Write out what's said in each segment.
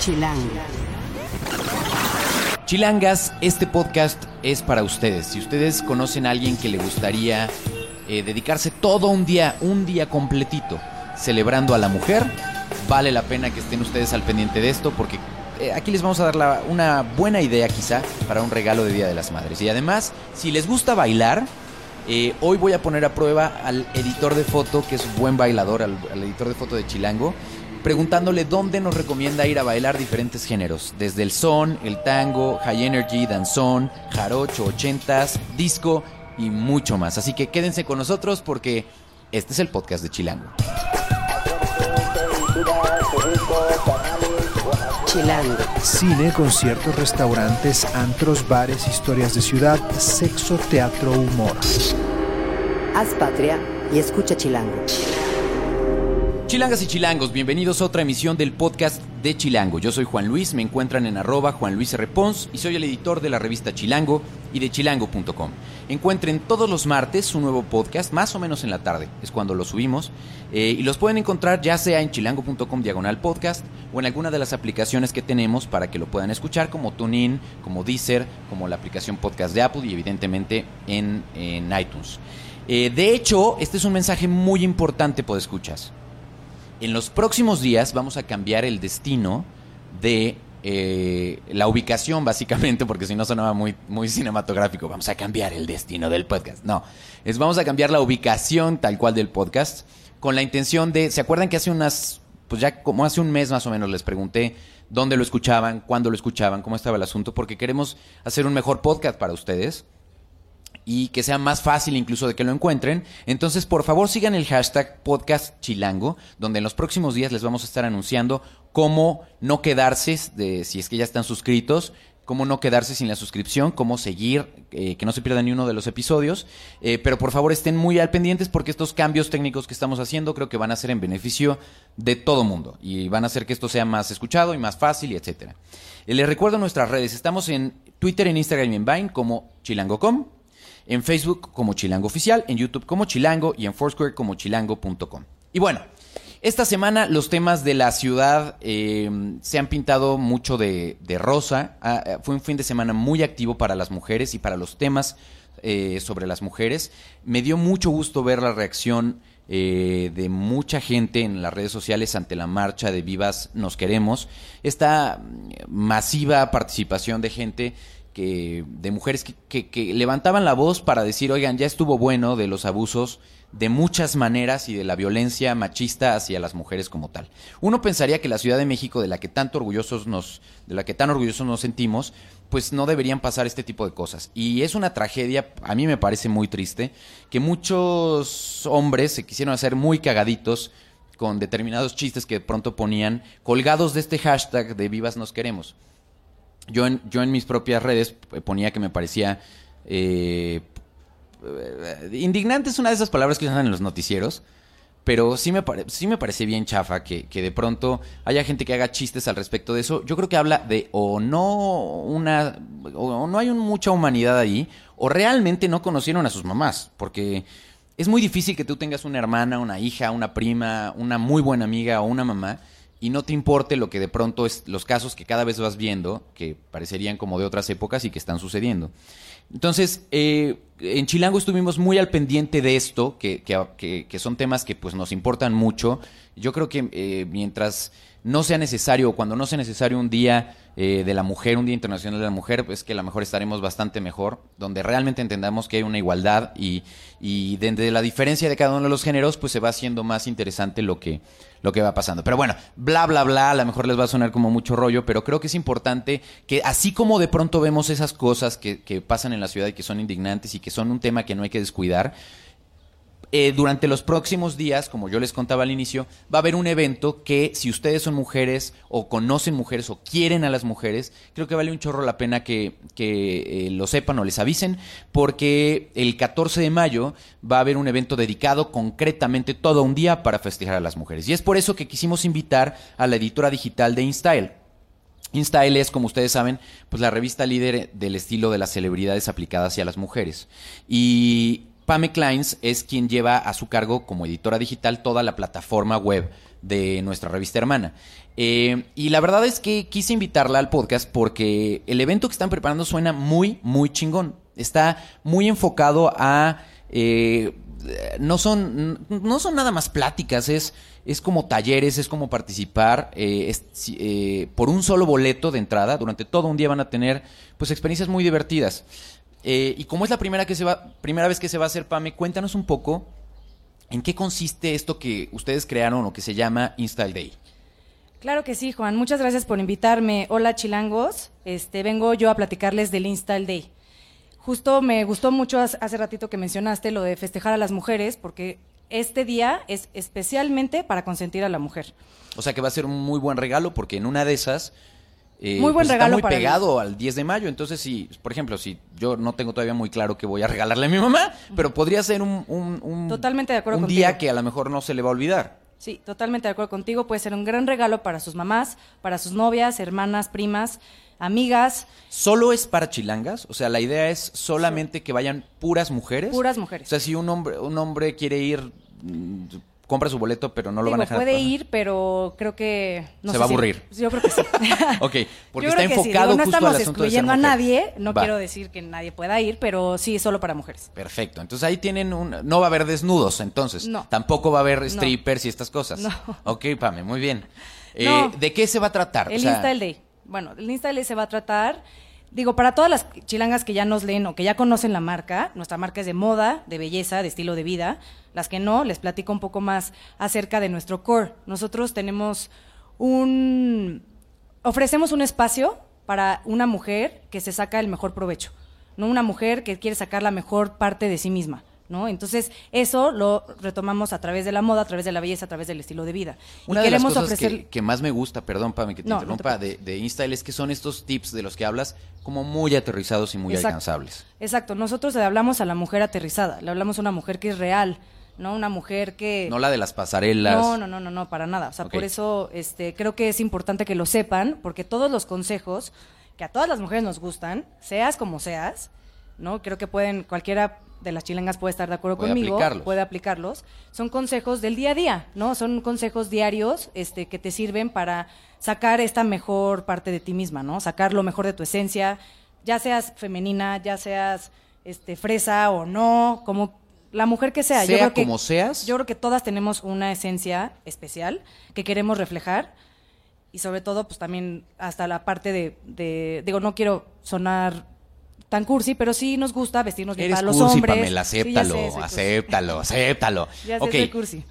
Chilango. Chilangas, este podcast es para ustedes. Si ustedes conocen a alguien que le gustaría eh, dedicarse todo un día, un día completito, celebrando a la mujer, vale la pena que estén ustedes al pendiente de esto porque eh, aquí les vamos a dar la- una buena idea quizá para un regalo de Día de las Madres. Y además, si les gusta bailar, eh, hoy voy a poner a prueba al editor de foto, que es un buen bailador, al editor de foto de Chilango, preguntándole dónde nos recomienda ir a bailar diferentes géneros, desde el son, el tango, high energy, danzón, jarocho, ochentas, disco y mucho más. Así que quédense con nosotros porque este es el podcast de Chilango. Chilango. Cine, conciertos, restaurantes, antros, bares, historias de ciudad, sexo, teatro, humor. Haz patria y escucha Chilango. Chilangas y chilangos, bienvenidos a otra emisión del podcast de Chilango. Yo soy Juan Luis, me encuentran en arroba Juan Luis R. Y soy el editor de la revista Chilango y de chilango.com. Encuentren todos los martes un nuevo podcast, más o menos en la tarde, es cuando lo subimos, eh, y los pueden encontrar ya sea en chilango.com diagonal podcast o en alguna de las aplicaciones que tenemos para que lo puedan escuchar, como TuneIn, como Deezer, como la aplicación podcast de Apple y evidentemente en, en iTunes. Eh, de hecho, este es un mensaje muy importante, por escuchas. En los próximos días vamos a cambiar el destino de eh, la ubicación, básicamente, porque si no sonaba muy, muy cinematográfico. Vamos a cambiar el destino del podcast. No, es vamos a cambiar la ubicación tal cual del podcast con la intención de. ¿Se acuerdan que hace unas. Pues ya como hace un mes más o menos les pregunté dónde lo escuchaban, cuándo lo escuchaban, cómo estaba el asunto, porque queremos hacer un mejor podcast para ustedes y que sea más fácil incluso de que lo encuentren. Entonces, por favor, sigan el hashtag podcast chilango, donde en los próximos días les vamos a estar anunciando cómo no quedarse, de, si es que ya están suscritos, cómo no quedarse sin la suscripción, cómo seguir, eh, que no se pierda ni uno de los episodios. Eh, pero por favor estén muy al pendientes porque estos cambios técnicos que estamos haciendo creo que van a ser en beneficio de todo mundo y van a hacer que esto sea más escuchado y más fácil y etcétera. Eh, les recuerdo nuestras redes, estamos en Twitter, en Instagram y en Vine como chilango.com en Facebook como Chilango Oficial, en YouTube como Chilango y en Foursquare como chilango.com. Y bueno, esta semana los temas de la ciudad eh, se han pintado mucho de, de rosa. Ah, eh, fue un fin de semana muy activo para las mujeres y para los temas eh, sobre las mujeres. Me dio mucho gusto ver la reacción eh, de mucha gente en las redes sociales ante la marcha de Vivas Nos Queremos. Esta mm, masiva participación de gente que de mujeres que, que- que levantaban la voz para decir, oigan, ya estuvo bueno de los abusos de muchas maneras y de la violencia machista hacia las mujeres como tal. Uno pensaría que la Ciudad de México, de la que tanto orgullosos nos, de la que tan orgullosos nos sentimos, pues no deberían pasar este tipo de cosas. Y es una tragedia, a mí me parece muy triste, que muchos hombres se quisieron hacer muy cagaditos con determinados chistes que de pronto ponían colgados de este hashtag de Vivas Nos Queremos. Yo en, yo en mis propias redes ponía que me parecía... eh, eh, indignante es una de esas palabras que usan en los noticieros, pero sí me, sí me parece bien chafa que, de pronto haya gente que haga chistes al respecto de eso. Yo creo que habla de o no una... o no hay mucha humanidad ahí, o realmente no conocieron a sus mamás, porque es muy difícil que tú tengas una hermana, una hija, una prima, una muy buena amiga o una mamá y no te importe lo que de pronto es los casos que cada vez vas viendo, que parecerían como de otras épocas y que están sucediendo. Entonces, eh, en Chilango estuvimos muy al pendiente de esto, que, que- que- son temas que pues nos importan mucho. Yo creo que eh, mientras no sea necesario, o cuando no sea necesario un día eh, de la mujer, un día internacional de la mujer, pues que a lo mejor estaremos bastante mejor, donde realmente entendamos que hay una igualdad y, y desde la diferencia de cada uno de los géneros, pues se va haciendo más interesante lo que, lo que va pasando. Pero bueno, bla, bla, bla, a lo mejor les va a sonar como mucho rollo, pero creo que es importante que así como de pronto vemos esas cosas que, que pasan en la ciudad y que son indignantes y que son un tema que no hay que descuidar, eh, durante los próximos días, como yo les contaba al inicio, va a haber un evento que si ustedes son mujeres o conocen mujeres o quieren a las mujeres, creo que vale un chorro la pena que, que, eh, lo sepan o les avisen, porque el 14 de mayo va a haber un evento dedicado concretamente todo un día para festejar a las mujeres. Y es por eso que quisimos invitar a la editora digital de InStyle. InStyle es, como ustedes saben, pues la revista líder del estilo de las celebridades aplicadas hacia las mujeres. Y Pame Kleins es quien lleva a su cargo como editora digital toda la plataforma web de nuestra revista hermana. Eh, y la verdad es que quise invitarla al podcast porque el evento que están preparando suena muy, muy chingón. Está muy enfocado a... eh, no son, no son nada más pláticas, es, es como talleres, es como participar eh, por un solo boleto de entrada. Durante todo un día van a tener pues experiencias muy divertidas. Eh, y como es la primera, que se va, primera vez que se va a hacer, Pame, cuéntanos un poco en qué consiste esto que ustedes crearon o que se llama Install Day. Claro que sí, Juan. Muchas gracias por invitarme. Hola, chilangos. Este, vengo yo a platicarles del Install Day. Justo me gustó mucho hace hace ratito que mencionaste lo de festejar a las mujeres, porque este día es especialmente para consentir a la mujer. O sea que va a ser un muy buen regalo porque en una de esas... eh, Muy buen pues, regalo está muy para pegado al 10 de mayo. Entonces, si, por ejemplo, si yo no tengo todavía muy claro qué voy a regalarle a mi mamá, pero podría ser un, un- un- Totalmente de acuerdo un contigo. día que a lo mejor no se le va a olvidar. Sí, totalmente de acuerdo contigo. Puede ser un gran regalo para sus mamás, para sus novias, hermanas, primas, amigas, ¿Solo es para chilangas? O sea, la idea es solamente que vayan puras mujeres. puras mujeres. O sea, si un hombre, un hombre quiere ir, mm, compra su boleto, pero no lo Digo, van a dejar. puede pasar. ir, pero creo que... no Se sé va a si- aburrir. Yo creo que sí. Ok, porque Yo está que sí. enfocado Digo, no justo al estamos asunto de ser excluyendo a mujer. nadie, no Va. quiero decir que nadie pueda ir, pero sí solo para mujeres. Perfecto. Entonces ahí tienen un... No va a haber desnudos, entonces. No. Tampoco va a haber No. strippers y estas cosas. No. Ok, Pame, muy bien. Eh. ¿De qué se va a tratar? O El sea, Install Day. Bueno, el Install Day se va a tratar, digo, para todas las chilangas que ya nos leen o que ya conocen la marca, nuestra marca es de moda, de belleza, de estilo de vida. Las que no, les platico un poco más acerca de nuestro core. Nosotros tenemos un... Ofrecemos un espacio para una mujer que se saca el mejor provecho, no una mujer que quiere sacar la mejor parte de sí misma. ¿No? Entonces, eso lo retomamos a través de la moda, a través de la belleza, a través del estilo de vida. Y Una de las cosas ofrecer- que, que más me gusta, perdón, Pame, que te No, no te interrumpa, de, de Instael es que son estos tips de los que hablas como muy aterrizados y muy Exacto. alcanzables. Exacto, nosotros le hablamos a la mujer aterrizada, le hablamos a una mujer que es real, ¿no? Una mujer que... No la de las pasarelas. No, no, no, no, no, para nada. O sea, por eso este, creo que es importante que lo sepan, porque todos los consejos que a todas las mujeres nos gustan, seas como seas, ¿no? Creo que pueden, cualquiera de las chilengas puede estar de acuerdo Puede conmigo, aplicarlos. puede aplicarlos. Son consejos del día a día, ¿no? Son consejos diarios este, que te sirven para sacar esta mejor parte de ti misma, ¿no? Sacar lo mejor de tu esencia, ya seas femenina, ya seas este, fresa o no, como la mujer que sea. Sea creo que- como seas. Yo creo que todas tenemos una esencia especial que queremos reflejar y sobre todo, pues también hasta la parte de, de- digo, no quiero sonar tan cursi, pero sí nos gusta vestirnos bien Eres para los cursi, hombres. Pamela, Sí, acéptalo, sé, soy cursi. acéptalo, acéptalo. Ya sé, Ok. soy cursi.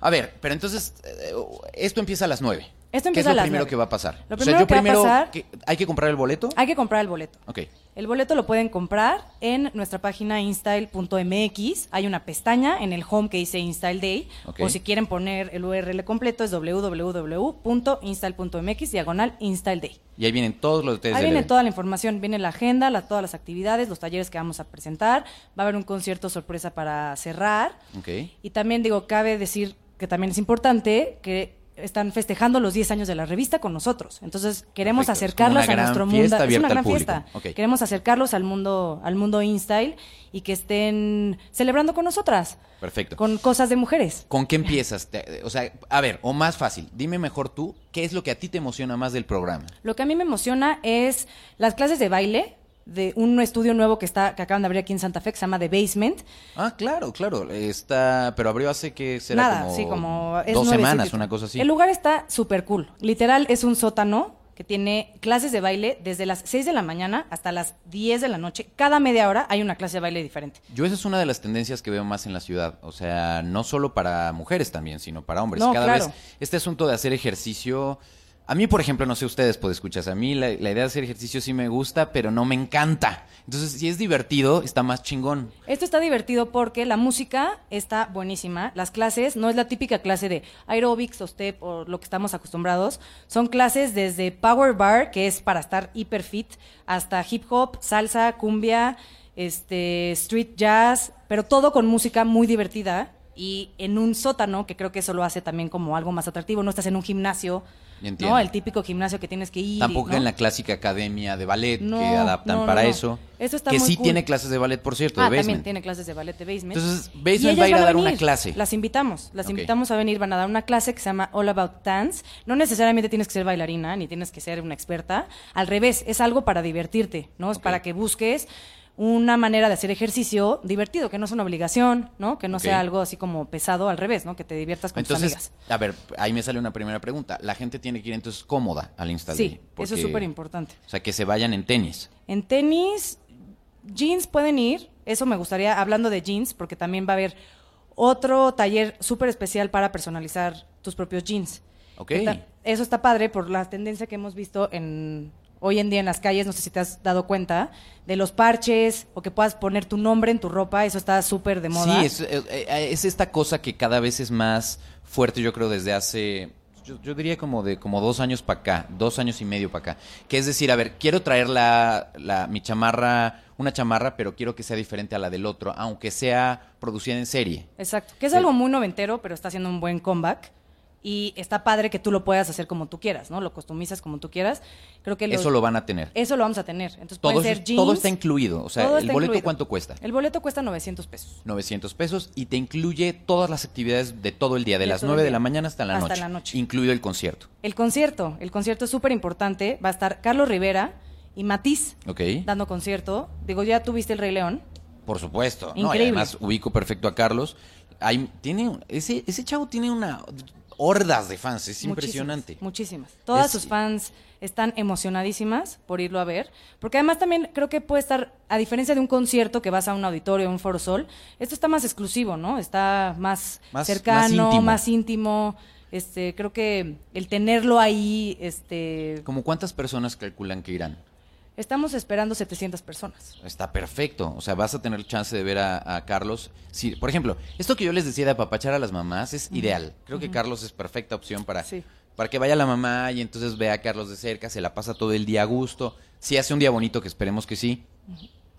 A ver, pero entonces, eh, esto empieza a las nueve. Esto ¿Qué empieza es a lo las primero que va a pasar? Lo O sea, primero yo que va a primero, pasar- ¿qué- ¿hay que comprar el boleto? Hay que comprar el boleto. Ok. El boleto lo pueden comprar en nuestra página install.mx. Hay una pestaña en el home que dice Install Day. O si quieren poner el URL completo es www.install.mx diagonal Install Day. Y ahí vienen todos los detalles Ahí viene toda la información, viene la agenda, la- todas las actividades, los talleres que vamos a presentar. Va a haber un concierto sorpresa para cerrar. Ok. Y también digo, cabe decir que también es importante que están festejando los 10 años de la revista con nosotros. Entonces, queremos Perfecto, acercarlos a nuestro mundo. Es una gran fiesta. Queremos acercarlos al mundo al mundo InStyle y que estén celebrando con nosotras. Perfecto. Con cosas de mujeres. ¿Con qué empiezas? O sea, a ver, o más fácil, dime mejor tú, ¿qué es lo que a ti te emociona más del programa? Lo que a mí me emociona es las clases de baile de un estudio nuevo que está que acaban de abrir aquí en Santa Fe que se llama The Basement. Ah, claro, claro, está, pero abrió hace que será Nada, como, sí, como es dos semanas, una cosa así. El lugar está súper cool. Literal, es un sótano que tiene clases de baile desde las 6 de la mañana hasta las 10 de la noche. Cada media hora hay una clase de baile diferente. Yo esa es una de las tendencias que veo más en la ciudad, o sea, no solo para mujeres también, sino para hombres. No, Cada claro. vez este asunto de hacer ejercicio, a mí, por ejemplo, no sé ustedes, pues escuchas, a mí la, idea de hacer ejercicio sí me gusta, pero no me encanta. Entonces, si es divertido, está más chingón. Esto está divertido porque la música está buenísima. Las clases no es la típica clase de aerobics o step o lo que estamos acostumbrados. Son clases desde power bar, que es para estar hiper fit, hasta hip hop, salsa, cumbia, este, street jazz, pero todo con música muy divertida y en un sótano, que creo que eso lo hace también como algo más atractivo. No estás en un gimnasio, Entiendo. ¿no? El típico gimnasio que tienes que ir. Tampoco ¿no? en la clásica academia de ballet No, que adaptan para eso. Eso está que muy sí cool. tiene clases de ballet, por cierto, Ah, de también tiene clases de ballet de basement. Entonces, Basement va a ir a dar una venir. clase. Las invitamos, las Ok. invitamos a venir, van a dar una clase que se llama All About Dance. No necesariamente tienes que ser bailarina, ni tienes que ser una experta. Al revés, es algo para divertirte, ¿no? Es Ok. para que busques una manera de hacer ejercicio divertido, que no es una obligación, ¿no? Que no sea algo así como pesado, al revés, ¿no? Que te diviertas con tus Entonces, amigas. a ver, ahí me sale una primera pregunta. La gente tiene que ir entonces cómoda al Insta Sí, Day, eso porque- es súper importante. O sea, que se vayan en tenis. En tenis, jeans pueden ir. Eso me gustaría, hablando de jeans, porque también va a haber otro taller súper especial para personalizar tus propios jeans. Ok. Eso está padre por la tendencia que hemos visto en hoy en día en las calles, no sé si te has dado cuenta, de los parches o que puedas poner tu nombre en tu ropa, eso está súper de moda. Sí, es, eh, eh, es esta cosa que cada vez es más fuerte, yo creo, desde hace, yo, yo diría como de como dos años para acá, dos años y medio para acá. Que es decir, a ver, quiero traer la, la- mi chamarra, una chamarra, pero quiero que sea diferente a la del otro, aunque sea producida en serie. Exacto, que es Sí. algo muy noventero, pero está haciendo un buen comeback. Y está padre que tú lo puedas hacer como tú quieras, ¿no? Lo customizas como tú quieras. Creo que los- Eso lo van a tener. Eso lo vamos a tener. Entonces Todo, pueden eso- ser jeans. todo está incluido. O sea, ¿el boleto incluido. cuánto cuesta? El boleto cuesta 900 pesos. 900 pesos y te incluye todas las actividades de todo el día, de, De las todo el 9 de la mañana hasta la Hasta noche. la noche. Incluido el concierto. El concierto, el concierto es súper importante. Va a estar Carlos Rivera y Matiz dando concierto. Digo, ya tuviste el Rey León. Por supuesto. No, y Increíble. además ubico perfecto a Carlos. Hay, tiene, ese, ese chavo tiene una hordas de fans, es impresionante. Muchísimas. Todas Es- sus fans están emocionadísimas por irlo a ver. Porque además también creo que puede estar, a diferencia de un concierto que vas a un auditorio, un foro sol, esto está más exclusivo, ¿no? Está más, Más- cercano, más íntimo. más íntimo. Este, creo que el tenerlo ahí, este, ¿Como cuántas personas calculan que irán? Estamos esperando 700 personas. Está perfecto. O sea, vas a tener chance de ver a, a Carlos. Sí, por ejemplo, esto que yo les decía de apapachar a las mamás es ideal. Creo que Carlos es perfecta opción para, Sí. para que vaya la mamá y entonces vea a Carlos de cerca, se la pasa todo el día a gusto. Si hace un día bonito, que esperemos que sí,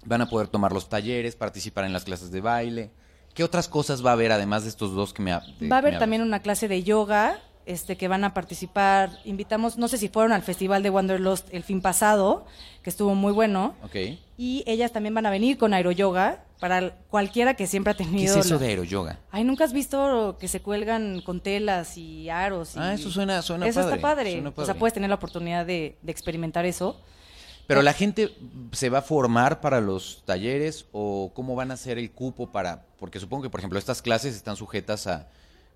van a poder tomar los talleres, participar en las clases de baile. ¿Qué otras cosas va a haber además de estos dos que me ha- de- Va a haber también una clase de yoga, este, que van a participar. Invitamos, no sé si fueron al Festival de Wanderlust el fin pasado, que estuvo muy bueno. Ok. Y ellas también van a venir con aeroyoga para cualquiera que siempre ha ¿Qué tenido. es eso la- de aeroyoga? Ay, ¿nunca has visto que se cuelgan con telas y aros? y- Ah, eso suena- suena Eso padre, está padre. suena O sea, puedes tener la oportunidad de, de experimentar eso. Pero la gente se va a formar para los talleres o cómo van a hacer el cupo para, porque supongo que por ejemplo estas clases están sujetas a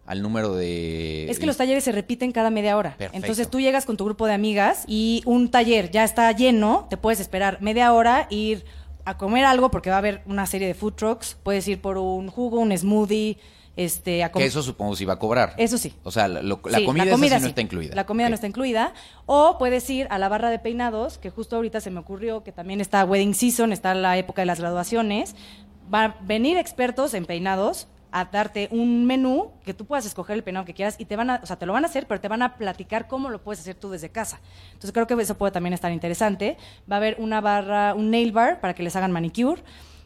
al número de Es que los talleres se repiten cada media hora. Perfecto. Entonces tú llegas con tu grupo de amigas y un taller ya está lleno, te puedes esperar media hora, ir a comer algo porque va a haber una serie de food trucks, puedes ir por un jugo, un smoothie, este, a que eso supongo si va a cobrar. Eso sí. O sea, la, lo- la Sí, comida, esa sí no está incluida. La comida no está incluida. O puedes ir a la barra de peinados, que justo ahorita se me ocurrió que también está wedding season, está la época de las graduaciones. Va a venir expertos en peinados a darte un menú que tú puedas escoger el peinado que quieras y te van a, o sea, te lo van a hacer, pero te van a platicar cómo lo puedes hacer tú desde casa. Entonces creo que eso puede también estar interesante. Va a haber una barra, un nail bar para que les hagan manicure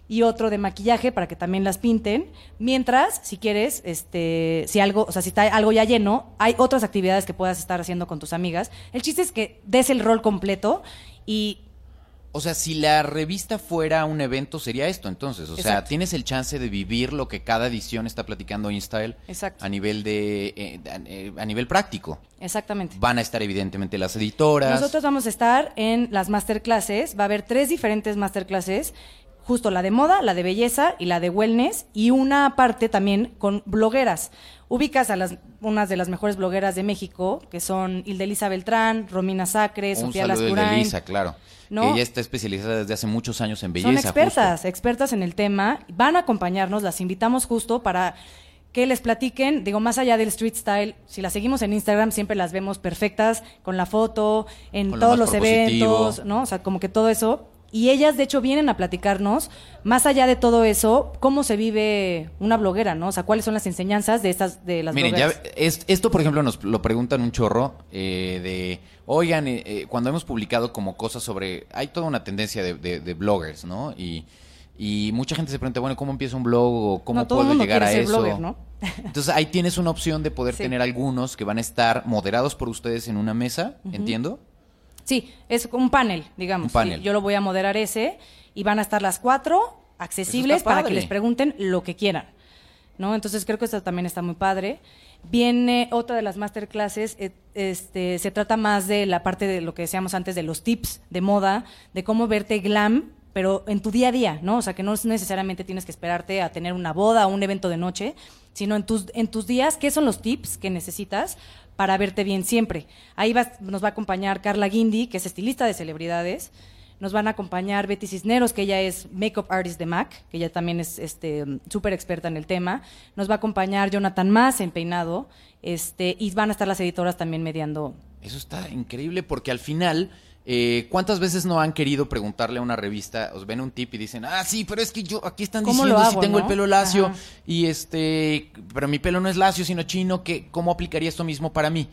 y otro de maquillaje para que también las pinten. Mientras, si quieres, este, si algo, o sea, si está algo ya lleno, hay otras actividades que puedas estar haciendo con tus amigas. El chiste es que des el rol completo y O sea, si la revista fuera un evento, sería esto entonces. O sea, tienes el chance de vivir lo que cada edición está platicando InStyle Exacto. a nivel de eh, a- eh, a nivel práctico. exactamente. Van a estar evidentemente las editoras. Nosotros vamos a estar en las masterclasses, va a haber tres diferentes masterclasses, justo la de moda, la de belleza y la de wellness, y una parte también con blogueras. Ubicas a las unas de las mejores blogueras de México, que son Hildelisa Beltrán, Romina Sacre, un Sofía de Lascurain. Elisa, claro. ¿No? Que ella está especializada desde hace muchos años en belleza. Son justo. expertas, expertas en el tema, van a acompañarnos, las invitamos justo para que les platiquen, digo, más allá del street style, si las seguimos en Instagram siempre las vemos perfectas con la foto, en Con todos los eventos, ¿no? O sea, como que todo eso. Y ellas, de hecho, vienen a platicarnos, más allá de todo eso, cómo se vive una bloguera, ¿no? O sea, cuáles son las enseñanzas de estas, de las Miren, ya, blogueras. es- esto por ejemplo nos lo preguntan un chorro eh, de, oigan, eh, eh, cuando hemos publicado como cosas sobre, hay toda una tendencia de, de- de bloggers, ¿no? Y, Y mucha gente se pregunta, bueno, ¿cómo empiezo un blog o cómo No, todo el puedo mundo llegar a ser eso? blogger, ¿no? Entonces ahí tienes una opción de poder Sí. tener algunos que van a estar moderados por ustedes en una mesa, entiendo. Sí, es un panel, digamos. Un panel. Sí, Yo lo voy a moderar ese y van a estar las cuatro accesibles para que les pregunten lo que quieran. ¿no? Entonces creo que esto también está muy padre. Viene otra de las masterclasses, eh, este, se trata más de la parte de lo que decíamos antes, de los tips de moda, de cómo verte glam, pero en tu día a día, ¿no? O sea, que no necesariamente tienes que esperarte a tener una boda o un evento de noche, sino en tus, en tus días, ¿qué son los tips que necesitas para verte bien siempre? Ahí nos va a acompañar Carla Guindy, que es estilista de celebridades. Nos van a acompañar Betty Cisneros, que ella es makeup artist de MAC, que ella también es este experta en el tema. Nos va a acompañar Jonathan Más en peinado. Este, y van a estar las editoras también mediando. Eso está increíble porque al final, eh, ¿cuántas veces no han querido preguntarle a una revista, os ven un tip y dicen, ah, sí, pero es que yo, aquí están ¿Cómo diciendo si tengo el pelo lacio Ajá. y este, pero mi pelo no es lacio sino chino, ¿qué, ¿cómo aplicaría esto mismo para mí?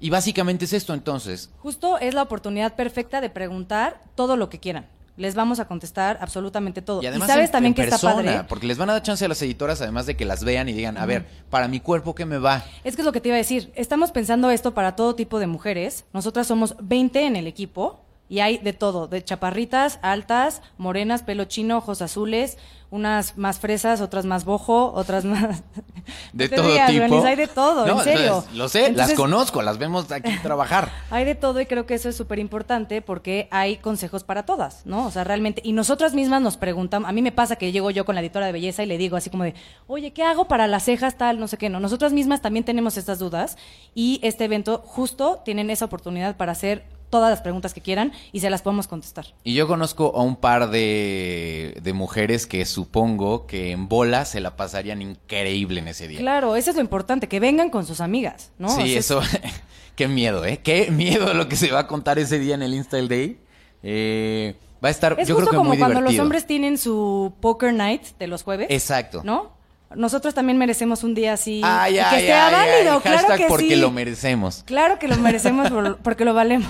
Y básicamente es esto entonces. Justo es la oportunidad perfecta de preguntar todo lo que quieran. Les vamos a contestar absolutamente todo. Y además sabes en- también en que persona, está padre. porque les van a dar chance a las editoras además de que las vean y digan, a ver, para mi cuerpo, ¿qué me va? Es que es lo que te iba a decir. Estamos pensando esto para todo tipo de mujeres. Nosotras somos 20 en el equipo y hay de todo, de chaparritas, altas, morenas, pelo chino, ojos azules, unas más fresas, otras más bojo, otras más... De todo rías, tipo. Hay de todo, No, en serio. Lo, lo sé, las conozco, las vemos aquí trabajar. Hay de todo y creo que eso es súper importante porque hay consejos para todas, ¿no? O sea, realmente, y nosotras mismas nos preguntamos, a mí me pasa que llego yo con la editora de belleza y le digo así como de, oye, ¿qué hago para las cejas tal, no sé qué? No, nosotras mismas también tenemos estas dudas y este evento justo tienen esa oportunidad para hacer todas las preguntas que quieran y se las podemos contestar. Y yo conozco a un par de, de mujeres que supongo que en bola se la pasarían increíble en ese día. Claro, eso es lo importante, que vengan con sus amigas, ¿no? O Sí, sea, eso. qué miedo, ¿eh? Qué miedo lo que se va a contar ese día en el Install Day. Eh, va a estar, Es yo justo creo que como muy cuando divertido. los hombres tienen su poker night de los jueves. Exacto. ¿No? Nosotros también merecemos un día así Ay, y que ay, sea ay, válido, claro que porque sí. lo merecemos. Claro que lo merecemos por- porque lo valemos.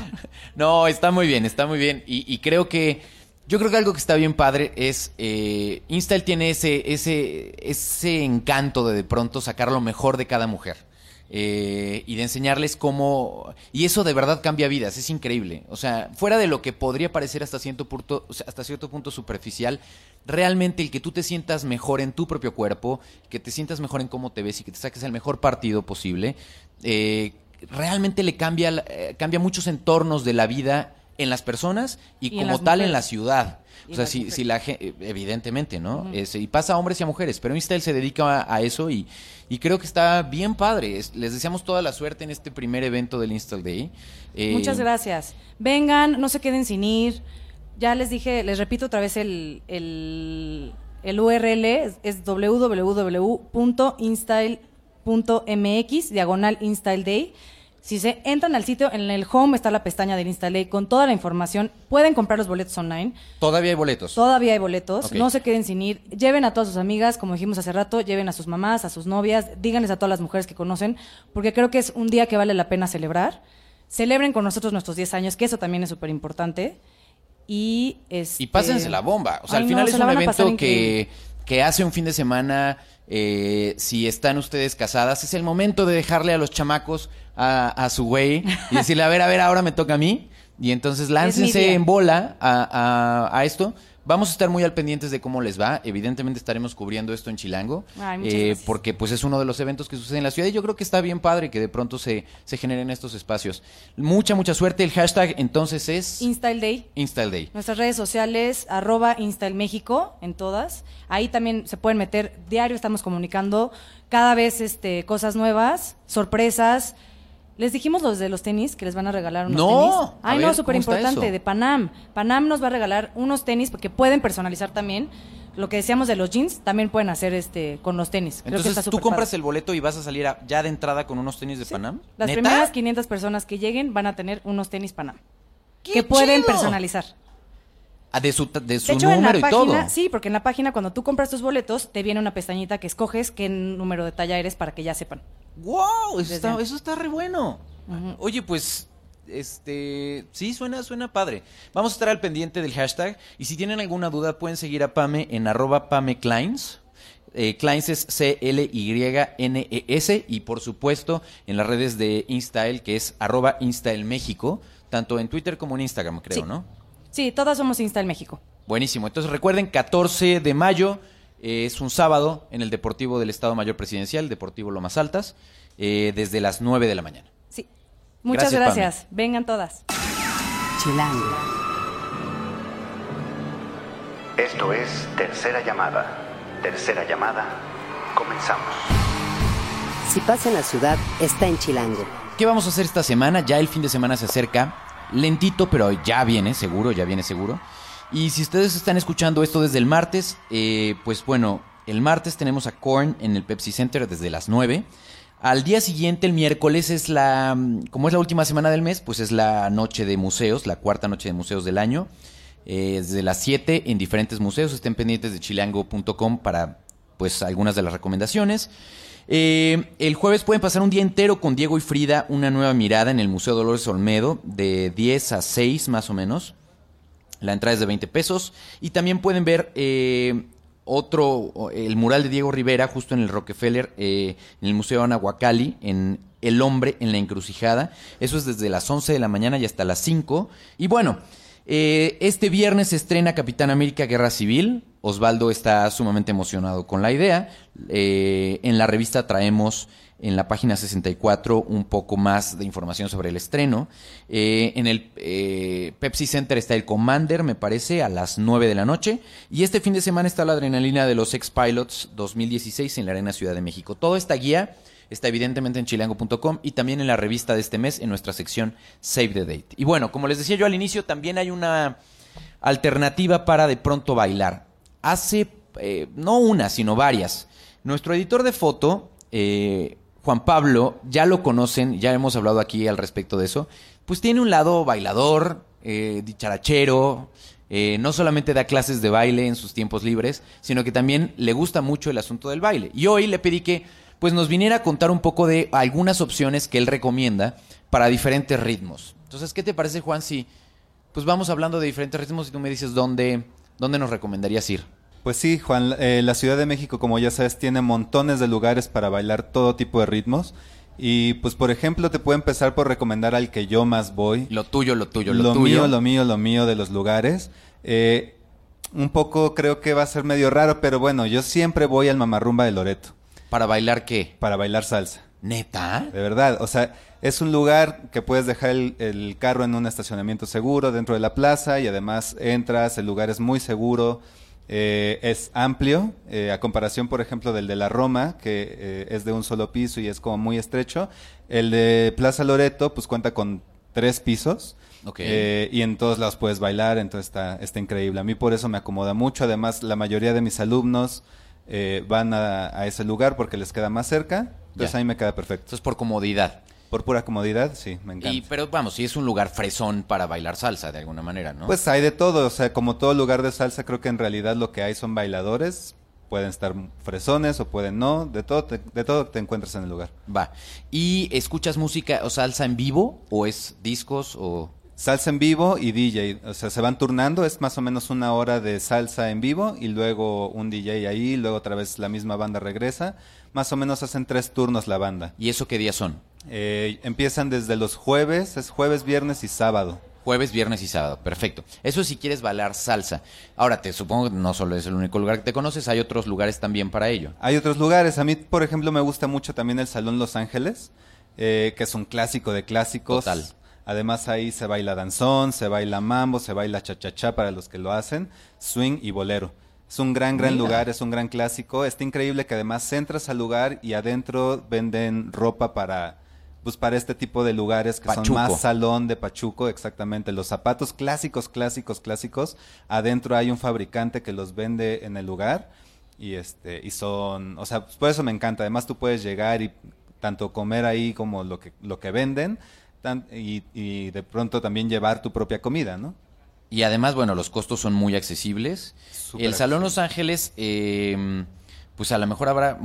No, está muy bien, está muy bien. Y, y creo que. Yo creo que algo que está bien padre es. Eh, Install tiene ese, ese, ese encanto de de pronto sacar lo mejor de cada mujer. Eh, y de enseñarles cómo. Y eso de verdad cambia vidas, es increíble. O sea, fuera de lo que podría parecer hasta cierto punto, hasta cierto punto superficial, realmente el que tú te sientas mejor en tu propio cuerpo, que te sientas mejor en cómo te ves y que te saques el mejor partido posible, eh, realmente le cambia, eh, cambia muchos entornos de la vida en las personas y, como tal en la ciudad. O sea, si, si la gente, evidentemente, ¿no? Es- y pasa a hombres y a mujeres, pero Instel se dedica a, a eso y, y creo que está bien padre. Es- les deseamos toda la suerte en este primer evento del Install Day. Eh, Muchas gracias. Vengan, no se queden sin ir. Ya les dije, les repito otra vez el, el, el URL, es, es www.install.mx, diagonal Install Day. Si se entran al sitio, en el home está la pestaña del Install Day con toda la información. Pueden comprar los boletos online. Todavía hay boletos. Todavía hay boletos, no se queden sin ir. Lleven a todas sus amigas, como dijimos hace rato, lleven a sus mamás, a sus novias, díganles a todas las mujeres que conocen, porque creo que es un día que vale la pena celebrar. Celebren con nosotros nuestros 10 años, que eso también es súper importante. Y, este... Y pásense la bomba. O sea, Ay, al final es un evento que, que hace un fin de semana. Eh, si están ustedes casadas, es el momento de dejarle a los chamacos a, a su güey y decirle, a ver, a ver, ahora me toca a mí. Y entonces láncense en bola a, a- a esto. Vamos a estar muy al pendientes de cómo les va. Evidentemente estaremos cubriendo esto en Chilango. Ay, eh, porque pues es uno de los eventos que sucede en la ciudad y yo creo que está bien padre que de pronto se, se generen estos espacios. Mucha, mucha suerte. El hashtag entonces es Install Day. Install Day. Nuestras redes sociales, arroba Install México, en todas. Ahí también se pueden meter, diario estamos comunicando cada vez este, cosas nuevas, sorpresas. Les dijimos los de los tenis que les van a regalar unos No, tenis. Ay, ver, no, súper ¿cómo está importante, de Panam. Panam nos va a regalar unos tenis porque pueden personalizar también. Lo que decíamos de los jeans, también pueden hacer este con los tenis. Creo que Entonces está tú compras padre. el boleto y vas a salir a- ya de entrada con unos tenis de Panam. Las ¿Neta? primeras 500 personas que lleguen van a tener unos tenis Panam. ¡Qué Que pueden personalizar. Ah, de su, de su De hecho, en número la y todo. sí, porque en la página cuando tú compras tus boletos, te viene una pestañita que escoges qué número de talla eres para que ya sepan. ¡Wow! Eso está, antes. eso está re bueno. Oye, pues este, sí, suena, suena padre. Vamos a estar al pendiente del hashtag. Y si tienen alguna duda, pueden seguir a Pame en arroba Pame Kleins. Eh, Kleins es C-L-Y-N-E-S. Y por supuesto, en las redes de Instael, que es arroba Instael México. Tanto en Twitter como en Instagram, creo, Sí. ¿no? Sí, todas somos Insta en México. Buenísimo. Entonces recuerden, 14 de mayo eh, es un sábado en el Deportivo del Estado Mayor Presidencial, Deportivo Lomas Altas, eh, desde las 9 de la mañana. Sí. Muchas Gracias, gracias. Vengan todas. Chilango. Esto es Tercera Llamada. Tercera Llamada. Comenzamos. Si pasa en la ciudad, está en Chilango. ¿Qué vamos a hacer esta semana? Ya el fin de semana se acerca. Lentito, pero ya viene, seguro, ya viene seguro. Y si ustedes están escuchando esto desde el martes, eh, pues bueno, el martes tenemos a Korn en el Pepsi Center desde las 9. Al día siguiente, el miércoles, es la. Como es la última semana del mes, pues es la noche de museos, la cuarta noche de museos del año. Eh, desde las 7 en diferentes museos. Estén pendientes de chilango.com para pues algunas de las recomendaciones. Eh, el jueves pueden pasar un día entero con Diego y Frida, una nueva mirada en el Museo Dolores Olmedo, de 10 a 6 más o menos. La entrada es de 20 pesos. Y también pueden ver eh, otro, el mural de Diego Rivera, justo en el Rockefeller, eh, en el Museo Anahuacalli, en El Hombre en la Encrucijada. Eso es desde las 11 de la mañana y hasta las 5. Y bueno, eh, este viernes se estrena Capitán América Guerra Civil. Osvaldo está sumamente emocionado con la idea. Eh, en la revista traemos en la página 64 un poco más de información sobre el estreno. Eh, en el eh, Pepsi Center está el Commander, me parece, a las 9 de la noche. Y este fin de semana está la adrenalina de los X-Pilots 2016 en la Arena Ciudad de México. Toda esta guía está evidentemente en chilango.com y también en la revista de este mes en nuestra sección Save the Date. Y bueno, como les decía yo al inicio, también hay una alternativa para de pronto bailar. Hace, eh, no una, sino varias. Nuestro editor de foto, eh, Juan Pablo, ya lo conocen, ya hemos hablado aquí al respecto de eso, pues tiene un lado bailador, eh, dicharachero, eh, no solamente da clases de baile en sus tiempos libres, sino que también le gusta mucho el asunto del baile. Y hoy le pedí que pues nos viniera a contar un poco de algunas opciones que él recomienda para diferentes ritmos. Entonces, ¿qué te parece, Juan, si pues vamos hablando de diferentes ritmos y tú me dices dónde, dónde nos recomendarías ir? Pues sí, Juan, eh, la Ciudad de México, como ya sabes, tiene montones de lugares para bailar todo tipo de ritmos. Y pues, por ejemplo, te puedo empezar por recomendar al que yo más voy. Lo tuyo, lo tuyo, lo, lo tuyo. mío, lo mío, lo mío de los lugares. Eh, un poco creo que va a ser medio raro, pero bueno, yo siempre voy al Mamarrumba de Loreto ¿Para bailar qué? para bailar salsa. ¿Neta? De verdad, o sea, es un lugar que puedes dejar el, el carro en un estacionamiento seguro dentro de la plaza y además entras, el lugar es muy seguro, eh, es amplio, eh, a comparación, por ejemplo, del de la Roma, que eh, es de un solo piso y es como muy estrecho. El de Plaza Loreto, pues cuenta con tres pisos. Eh, y en todos lados puedes bailar, entonces está, está increíble. A mí por eso me acomoda mucho. Además, la mayoría de mis alumnos eh, van a, a ese lugar porque les queda más cerca. Entonces Ya. a mí me queda perfecto. Eso es por comodidad. Por pura comodidad, sí, me encanta. Y, pero vamos, sí es un lugar fresón para bailar salsa de alguna manera, ¿no? Pues hay de todo, o sea, como todo lugar de salsa, creo que en realidad lo que hay son bailadores. Pueden estar fresones o pueden no, de todo te, de todo te encuentras en el lugar. Va. ¿Y escuchas música o salsa en vivo? ¿O es discos? o Salsa en vivo y DJ, o sea, se van turnando, es más o menos una hora de salsa en vivo y luego un DJ ahí, luego otra vez la misma banda regresa. Más o menos hacen tres turnos la banda. ¿Y eso qué días son? Eh, empiezan desde los jueves, es jueves, viernes y sábado. Jueves, viernes y sábado. Perfecto. Eso si quieres bailar salsa. Ahora, te supongo que no solo es el único lugar que te conoces, hay otros lugares también para ello. Hay otros lugares. A mí, por ejemplo, me gusta mucho también el Salón Los Ángeles, eh, que es un clásico de clásicos. Total. Además ahí se baila danzón, se baila mambo, se baila cha-cha-cha para los que lo hacen, swing y bolero. Es un gran, gran Mira. lugar, es un gran clásico. Está increíble que además entras al lugar y adentro venden ropa para, pues para este tipo de lugares que Pachuco. son más salón de Pachuco, exactamente. Los zapatos clásicos, clásicos, clásicos. Adentro hay un fabricante que los vende en el lugar y este y son, o sea, pues, por eso me encanta. Además tú puedes llegar y tanto comer ahí como lo que lo que venden tan- y, y de pronto también llevar tu propia comida, ¿no? Y además, bueno, los costos son muy accesibles. El Salón accesible. Los Ángeles, eh, pues a lo mejor habrá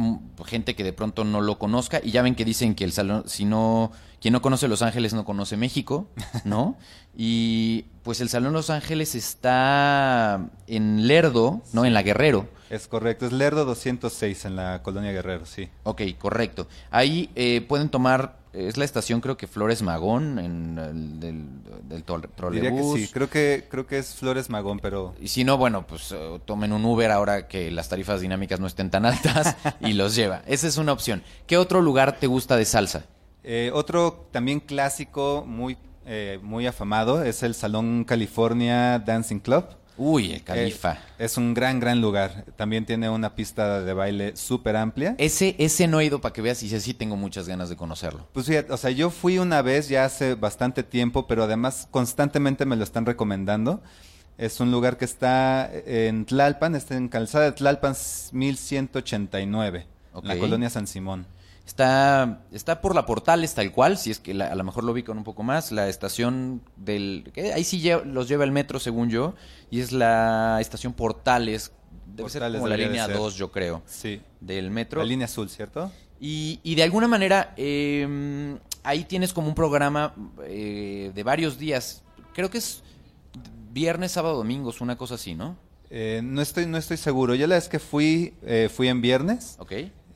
gente que de pronto no lo conozca. Y ya ven que dicen que el salón, si no Quien no conoce Los Ángeles no conoce México, ¿no? y pues el Salón Los Ángeles está en Lerdo, ¿no? En la Guerrero. Es correcto, es Lerdo 206 en la colonia Guerrero, sí. Ok, correcto. Ahí eh, pueden tomar, es la estación creo que Flores Magón, en el, del, del tol- Diría que trolebús. sí, creo que, creo que es Flores Magón, pero Y si no, bueno, pues eh, tomen un Uber ahora que las tarifas dinámicas no estén tan altas y los lleva. Esa es una opción. ¿Qué otro lugar te gusta de salsa? Eh, otro también clásico, muy, eh, muy afamado, es el Salón California Dancing Club. Uy, el Eh, Califa. es un gran, gran lugar. También tiene una pista de baile súper amplia. Ese, ese no he ido para que veas y sí, sí tengo muchas ganas de conocerlo. Pues fíjate, o sea, yo fui una vez ya hace bastante tiempo, pero además constantemente me lo están recomendando. Es un lugar que está en Tlalpan, está en Calzada de Tlalpan 1189, en la colonia San Simón. Está, está por la Portales tal cual, si es que la- a lo mejor lo ubican un poco más, la estación del... que Ahí sí los lleva el metro según yo, y es la estación Portales, debe ser como la línea ser. 2 yo creo, Sí. del metro. La línea azul, ¿cierto? Y, y de alguna manera, eh, ahí tienes como un programa eh, de varios días. Creo que es viernes, sábado, domingos, una cosa así, ¿no? Eh, no estoy, no estoy seguro. Yo la vez que fui, eh, fui en viernes. Ok.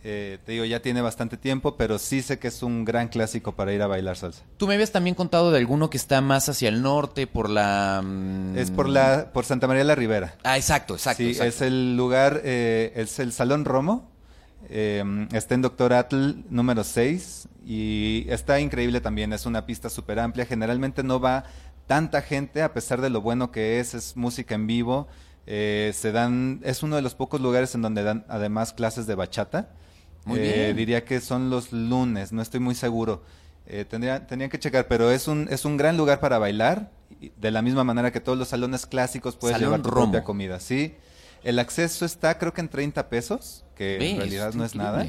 Eh, te digo, ya tiene bastante tiempo, pero sí sé que es un gran clásico para ir a bailar salsa. Tú me habías también contado de alguno que está más hacia el norte, por la... mm, Es por la, por Santa María la Ribera. Ah, exacto, exacto. sí, exacto. es el lugar, eh, es el Salón Romo. eh, está en Doctor Atl número 6 y está increíble también. Es una pista súper amplia. Generalmente no va tanta gente, a pesar de lo bueno que es. Es música en vivo. eh, se dan, es uno de los pocos lugares en donde dan además clases de bachata. Muy Eh, bien. Diría que son los lunes, no estoy muy seguro. Eh, tendría, tendrían que checar, pero es un, es un gran lugar para bailar. De la misma manera que todos los salones clásicos puedes Salón llevar tu Romo. propia comida, ¿sí? El acceso está creo que en 30 pesos, que en realidad no es nada.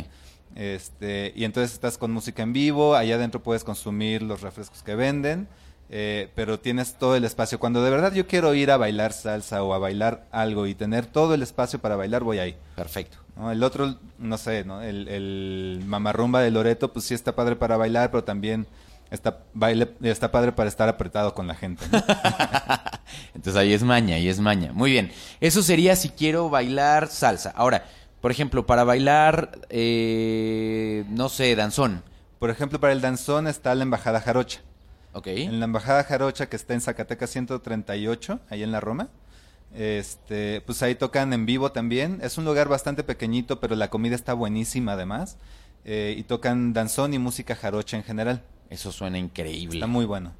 Este, y entonces estás con música en vivo, allá adentro puedes consumir los refrescos que venden, eh, pero tienes todo el espacio. Cuando de verdad yo quiero ir a bailar salsa o a bailar algo y tener todo el espacio para bailar, voy ahí. Perfecto. ¿no? El otro, no sé, ¿no? El, el mamarrumba de Loreto, pues sí está padre para bailar, pero también está, baile, está padre para estar apretado con la gente. ¿no? Entonces ahí es maña, ahí es maña. Muy bien. Eso sería si quiero bailar salsa. Ahora, por ejemplo, para bailar, eh, no sé, danzón. Por ejemplo, para el danzón está la Embajada Jarocha. Ok. En la Embajada Jarocha, que está en Zacatecas 138, ahí en la Roma. Este, pues ahí tocan en vivo también. Es un lugar bastante pequeñito, pero la comida está buenísima además. Eh, y tocan danzón y música jarocha en general. Eso suena increíble. Está muy bueno.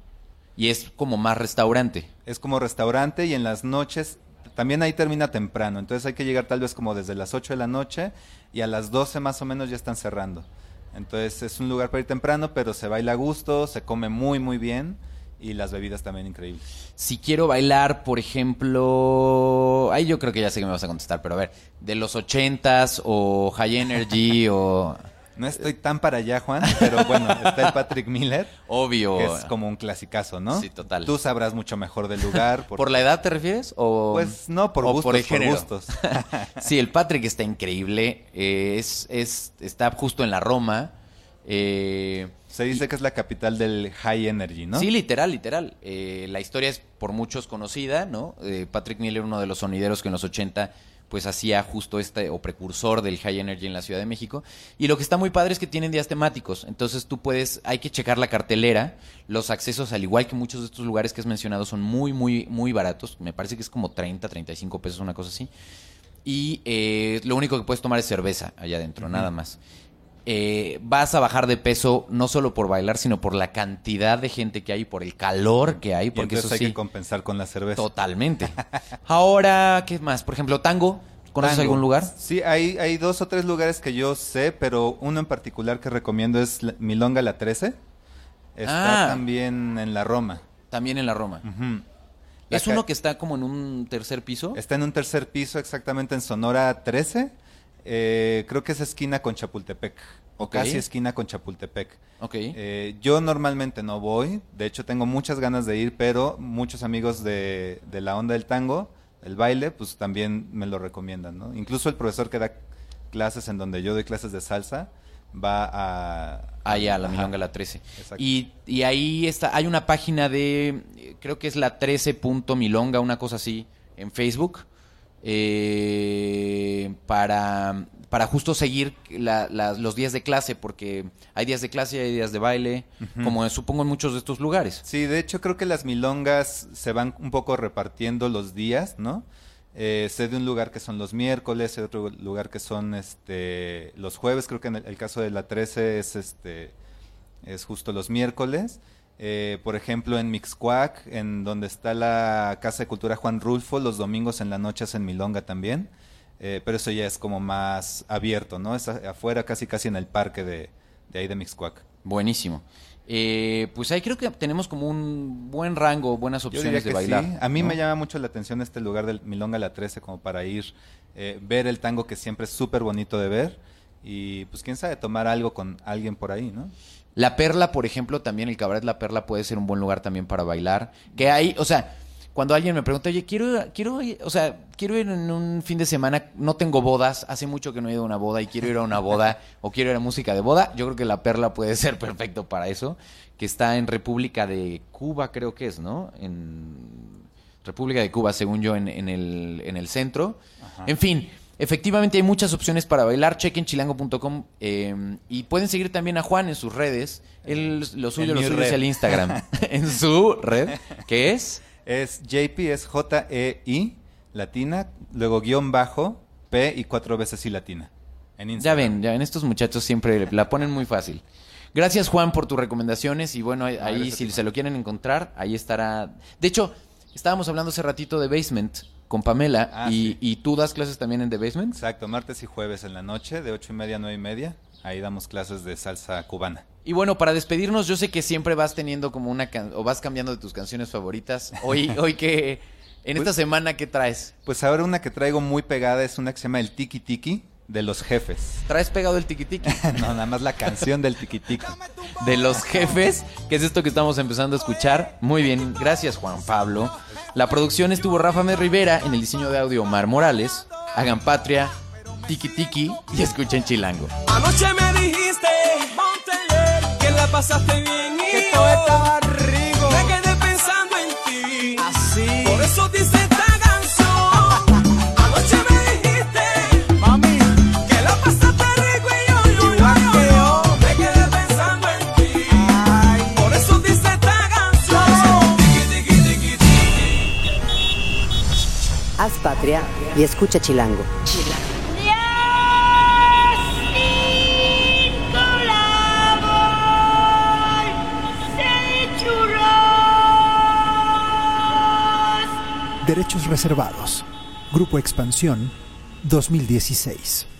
Y es como más restaurante. Es como restaurante y en las noches también ahí termina temprano. Entonces hay que llegar tal vez como desde las 8 de la noche y a las 12 más o menos ya están cerrando. Entonces es un lugar para ir temprano, pero se baila a gusto, se come muy muy bien y las bebidas también increíbles. Si quiero bailar, por ejemplo, ahí yo creo que ya sé que me vas a contestar, pero a ver, de los ochentas o High Energy o No estoy tan para allá, Juan, pero bueno, está el Patrick Miller, obvio. que es como un clasicazo, ¿no? Sí, total. Tú sabrás mucho mejor del lugar. ¿Por la edad te refieres? O, Pues no, por o gustos, por el por género? gustos. sí, el Patrick está increíble. eh, es, es, está justo en la Roma. eh, Se dice que es la capital del high energy, ¿no? Sí, literal, literal. Eh, la historia es por muchos conocida, ¿no? Eh, Patrick Miller, uno de los sonideros que en los 80 pues hacía justo este o precursor del High Energy en la Ciudad de México. Y lo que está muy padre es que tienen días temáticos. Entonces tú puedes, hay que checar la cartelera. Los accesos, al igual que muchos de estos lugares que has mencionado, son muy, muy, muy baratos. Me parece que es como 30, 35 pesos, una cosa así. Y eh, lo único que puedes tomar es cerveza allá adentro, nada más. Eh, vas a bajar de peso no solo por bailar, sino por la cantidad de gente que hay, por el calor que hay, porque eso hay sí, que compensar con la cerveza. totalmente. Ahora, ¿qué más? Por ejemplo, tango. ¿Conoces Tango. algún lugar? Sí, hay, hay dos o tres lugares que yo sé, pero uno en particular que recomiendo es Milonga La 13. Está Ah. también en la Roma. También en la Roma. La ¿Es uno que está como en un tercer piso? Está en un tercer piso, exactamente en Sonora 13. Eh, creo que es esquina con Chapultepec. O casi esquina con Chapultepec. Ok. Eh, yo normalmente no voy, de hecho tengo muchas ganas de ir, pero muchos amigos de, de la onda del tango, el baile, pues también me lo recomiendan, ¿no? Incluso el profesor que da clases en donde yo doy clases de salsa, va a, Ah, ya, la Milonga la 13. Exacto. Y, y ahí está, hay una página de, creo que es la 13.milonga, una cosa así, en Facebook, eh, para, para justo seguir la- la- los días de clase, porque hay días de clase y hay días de baile, como supongo en muchos de estos lugares. Sí, de hecho creo que las milongas se van un poco repartiendo los días, ¿no? Eh, sé de un lugar que son los miércoles, sé de otro lugar que son este los jueves, creo que en el, el caso de la 13 es este es justo los miércoles. Eh, por ejemplo, en Mixcuac, en donde está la Casa de Cultura Juan Rulfo, los domingos en la noche hacen milonga también. Eh, pero eso ya es como más abierto, ¿no? Es afuera, casi casi en el parque de, de ahí de Mixcuac. Buenísimo. Eh, pues ahí creo que tenemos como un buen rango, buenas opciones de bailar. sí. A mí ¿no? me llama mucho la atención este lugar del Milonga La 13 como para ir, eh, ver el tango que siempre es súper bonito de ver y pues quién sabe, tomar algo con alguien por ahí, ¿no? La Perla, por ejemplo, también el cabaret La Perla puede ser un buen lugar también para bailar. Que hay, o sea, cuando alguien me pregunta, oye, quiero, quiero, ir- o sea, quiero ir en un fin de semana, no tengo bodas, hace mucho que no he ido a una boda y quiero ir a una boda o quiero ir a música de boda, yo creo que La Perla puede ser perfecto para eso, que está en República de Cuba, creo que es, ¿no? En República de Cuba, según yo, en, en el, en el centro. En fin, efectivamente hay muchas opciones para bailar. Chequen chilango.com eh, y pueden seguir también a Juan en sus redes. Él, lo suyo, En lo suyo es el Instagram. en su red, que es Es JP, es J-E-I, latina, luego guion bajo, P y cuatro veces I latina. En Ya Instagram. ven, ya ven, estos muchachos siempre la ponen muy fácil. Gracias Juan por tus recomendaciones y bueno, ahí, si se lo quieren encontrar, ahí estará. De hecho, estábamos hablando hace ratito de Basement con Pamela Ah, y, sí. y tú das clases también en The Basement. Exacto, martes y jueves en la noche, de ocho y media a nueve y media. Ahí damos clases de salsa cubana. Y bueno, para despedirnos, yo sé que siempre vas teniendo como una can- o vas cambiando de tus canciones favoritas. Hoy, hoy que en esta Pues- semana qué traes? Pues ahora una que traigo muy pegada es una que se llama El Tiki Tiki de los jefes. Traes pegado el tiquitiqui no, nada más la canción del Tiki Tiki. de los jefes, que es esto que estamos empezando a escuchar. Muy bien, gracias Juan Pablo. La producción estuvo Rafa Me Rivera, en el diseño de audio Omar Morales. Hagan patria, tiki tiki y escuchen chilango. Anoche me dijiste, que la pasaste bien y que todo estaba rico. Me quedé pensando en ti. Así. Por eso dice y escucha Chilango. Derechos reservados. Grupo Expansión 2016.